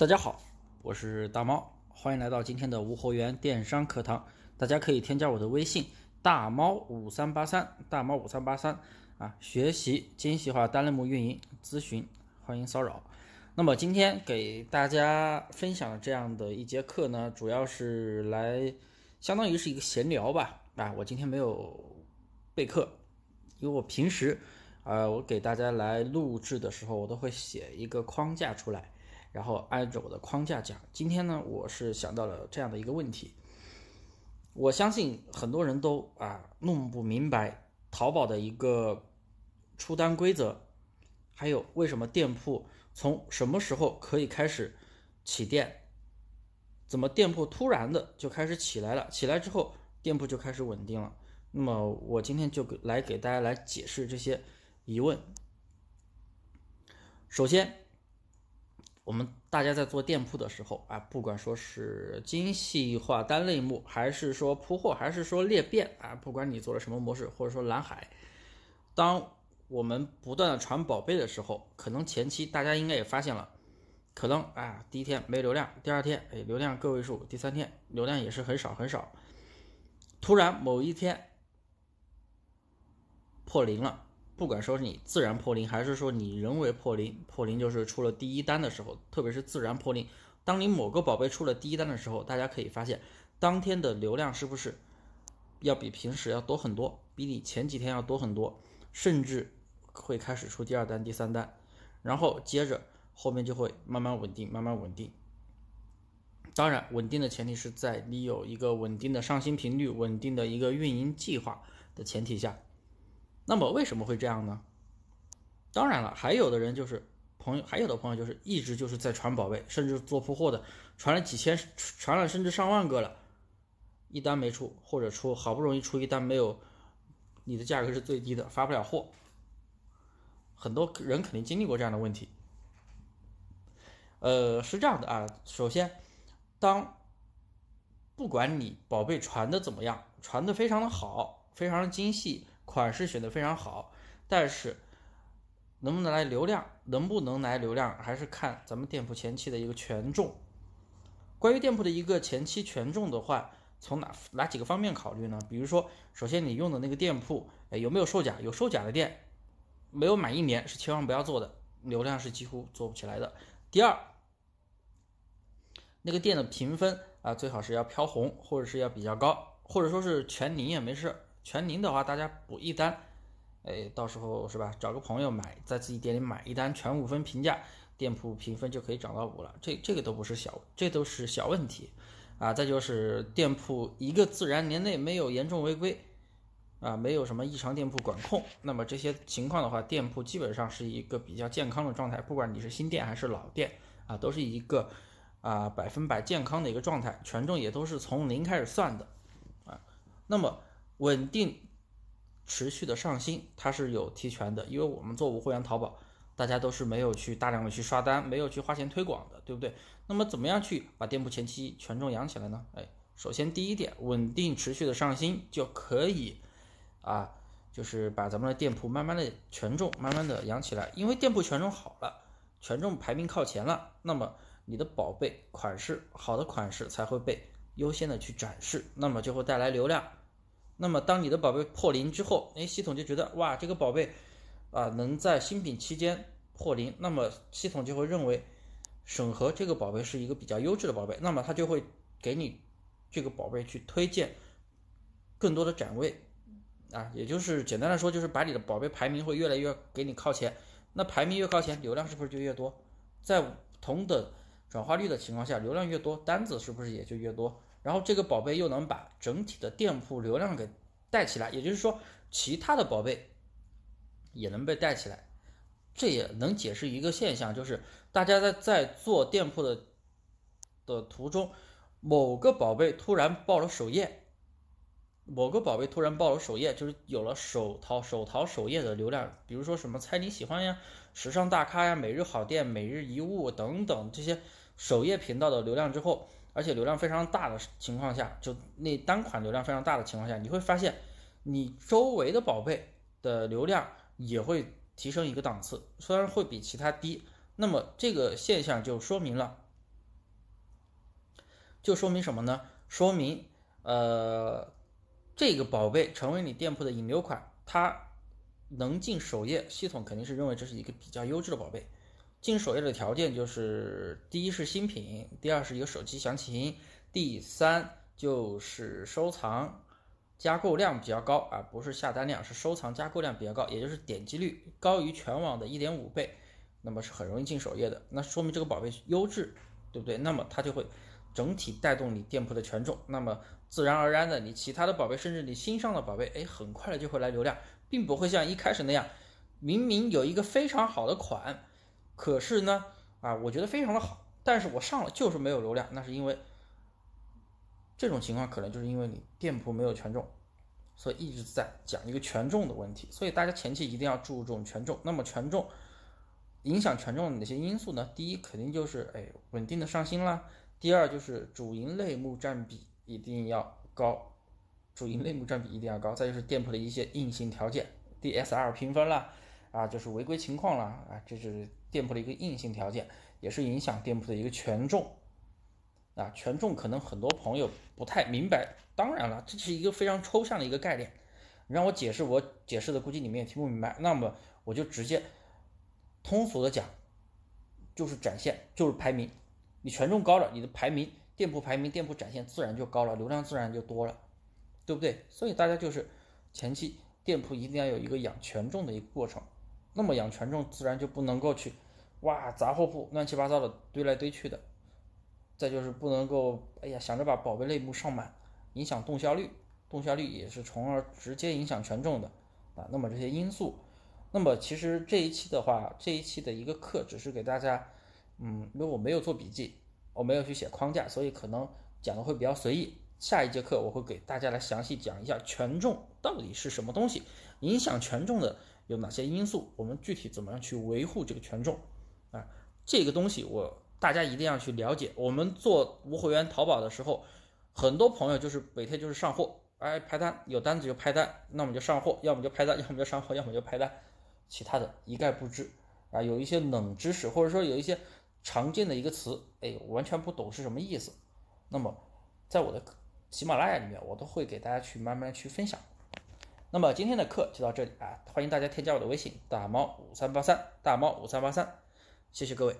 大家好，我是大猫，欢迎来到今天的无货源电商课堂。大家可以添加我的微信大猫五三八三，大猫五三八三啊，学习精细化单类目运营咨询，欢迎骚扰。那么今天给大家分享这样的一节课呢，主要是来相当于是一个闲聊吧。啊，我今天没有备课，因为我平时啊，我给大家来录制的时候，我都会写一个框架出来。然后按着我的框架讲，今天呢，我是想到了这样的一个问题。我相信很多人都啊弄不明白淘宝的一个出单规则，还有为什么店铺从什么时候可以开始起店，怎么店铺突然的就开始起来了，起来之后店铺就开始稳定了。那么我今天就来给大家来解释这些疑问。首先。我们大家在做店铺的时候啊，不管说是精细化单类目，还是说铺货，还是说裂变啊，不管你做了什么模式，或者说蓝海，当我们不断的传宝贝的时候，可能前期大家应该也发现了，可能啊第一天没流量，第二天哎流量个位数，第三天流量也是很少很少，突然某一天破零了。不管说是你自然破零，还是说你人为破零，破零就是出了第一单的时候，特别是自然破零。当你某个宝贝出了第一单的时候，大家可以发现，当天的流量是不是要比平时要多很多，比你前几天要多很多，甚至会开始出第二单、第三单，然后接着后面就会慢慢稳定，慢慢稳定。当然，稳定的前提是在你有一个稳定的上新频率、稳定的一个运营计划的前提下。那么为什么会这样呢？当然了，还有的人就是朋友，还有的朋友就是一直就是在传宝贝，甚至做铺货的，传了几千，传了甚至上万个了，一单没出，或者出好不容易出一单没有，你的价格是最低的，发不了货。很多人肯定经历过这样的问题。呃，是这样的啊，首先，当不管你宝贝传的怎么样，传的非常的好，非常的精细。款式选的非常好，但是能不能来流量，能不能来流量，还是看咱们店铺前期的一个权重。关于店铺的一个前期权重的话，从哪哪几个方面考虑呢？比如说，首先你用的那个店铺，哎，有没有售假？有售假的店，没有满一年是千万不要做的，流量是几乎做不起来的。第二，那个店的评分啊，最好是要飘红，或者是要比较高，或者说是全零也没事。全零的话，大家补一单，哎，到时候是吧？找个朋友买，在自己店里买一单，全五分评价，店铺评分就可以涨到五了。这这个都不是小，这都是小问题啊。再就是店铺一个自然年内没有严重违规啊，没有什么异常店铺管控，那么这些情况的话，店铺基本上是一个比较健康的状态。不管你是新店还是老店啊，都是一个啊百分百健康的一个状态，权重也都是从零开始算的啊。那么。稳定、持续的上新，它是有提权的，因为我们做无货源淘宝，大家都是没有去大量的去刷单，没有去花钱推广的，对不对？那么怎么样去把店铺前期权重养起来呢？哎，首先第一点，稳定持续的上新就可以啊，就是把咱们的店铺慢慢的权重慢慢的养起来，因为店铺权重好了，权重排名靠前了，那么你的宝贝款式好的款式才会被优先的去展示，那么就会带来流量。那么，当你的宝贝破零之后，哎，系统就觉得哇，这个宝贝啊能在新品期间破零，那么系统就会认为审核这个宝贝是一个比较优质的宝贝，那么它就会给你这个宝贝去推荐更多的展位啊，也就是简单来说，就是把你的宝贝排名会越来越给你靠前。那排名越靠前，流量是不是就越多？在同等转化率的情况下，流量越多，单子是不是也就越多？然后这个宝贝又能把整体的店铺流量给带起来，也就是说，其他的宝贝也能被带起来，这也能解释一个现象，就是大家在在做店铺的的途中，某个宝贝突然爆了首页，某个宝贝突然爆了首页，就是有了首淘首淘首页的流量，比如说什么猜你喜欢呀、时尚大咖呀、每日好店、每日一物等等这些首页频道的流量之后。而且流量非常大的情况下，就那单款流量非常大的情况下，你会发现，你周围的宝贝的流量也会提升一个档次，虽然会比其他低。那么这个现象就说明了，就说明什么呢？说明呃这个宝贝成为你店铺的引流款，它能进首页，系统肯定是认为这是一个比较优质的宝贝。进首页的条件就是：第一是新品，第二是有手机详情，第三就是收藏加购量比较高啊，不是下单量，是收藏加购量比较高，也就是点击率高于全网的一点五倍，那么是很容易进首页的。那说明这个宝贝优质，对不对？那么它就会整体带动你店铺的权重，那么自然而然的，你其他的宝贝，甚至你新上的宝贝，哎，很快的就会来流量。并不会像一开始那样，明明有一个非常好的款，可是呢，啊，我觉得非常的好，但是我上了就是没有流量，那是因为这种情况可能就是因为你店铺没有权重，所以一直在讲一个权重的问题，所以大家前期一定要注重权重。那么权重影响权重的哪些因素呢？第一肯定就是哎稳定的上新啦，第二就是主营类目占比一定要高。主营类目占比一定要高，再就是店铺的一些硬性条件，DSR 评分啦，啊，就是违规情况啦，啊，这是店铺的一个硬性条件，也是影响店铺的一个权重，啊，权重可能很多朋友不太明白，当然了，这是一个非常抽象的一个概念，你让我解释，我解释的估计你们也听不明白，那么我就直接通俗的讲，就是展现，就是排名，你权重高了，你的排名，店铺排名，店铺展现自然就高了，流量自然就多了。对不对？所以大家就是前期店铺一定要有一个养权重的一个过程。那么养权重自然就不能够去哇杂货铺乱七八糟的堆来堆去的。再就是不能够哎呀想着把宝贝类目上满，影响动销率，动销率也是从而直接影响权重的啊。那么这些因素，那么其实这一期的话，这一期的一个课只是给大家，嗯，因为我没有做笔记，我没有去写框架，所以可能讲的会比较随意。下一节课我会给大家来详细讲一下权重到底是什么东西，影响权重的有哪些因素，我们具体怎么样去维护这个权重啊？这个东西我大家一定要去了解。我们做无货源淘宝的时候，很多朋友就是每天就是上货，哎拍单有单子就拍单，那我们就上货，要么就拍单，要么就上货，要么就拍单，其他的一概不知啊。有一些冷知识或者说有一些常见的一个词，哎，完全不懂是什么意思。那么在我的喜马拉雅里面，我都会给大家去慢慢去分享。那么今天的课就到这里啊，欢迎大家添加我的微信大猫五三八三大猫五三八三，谢谢各位。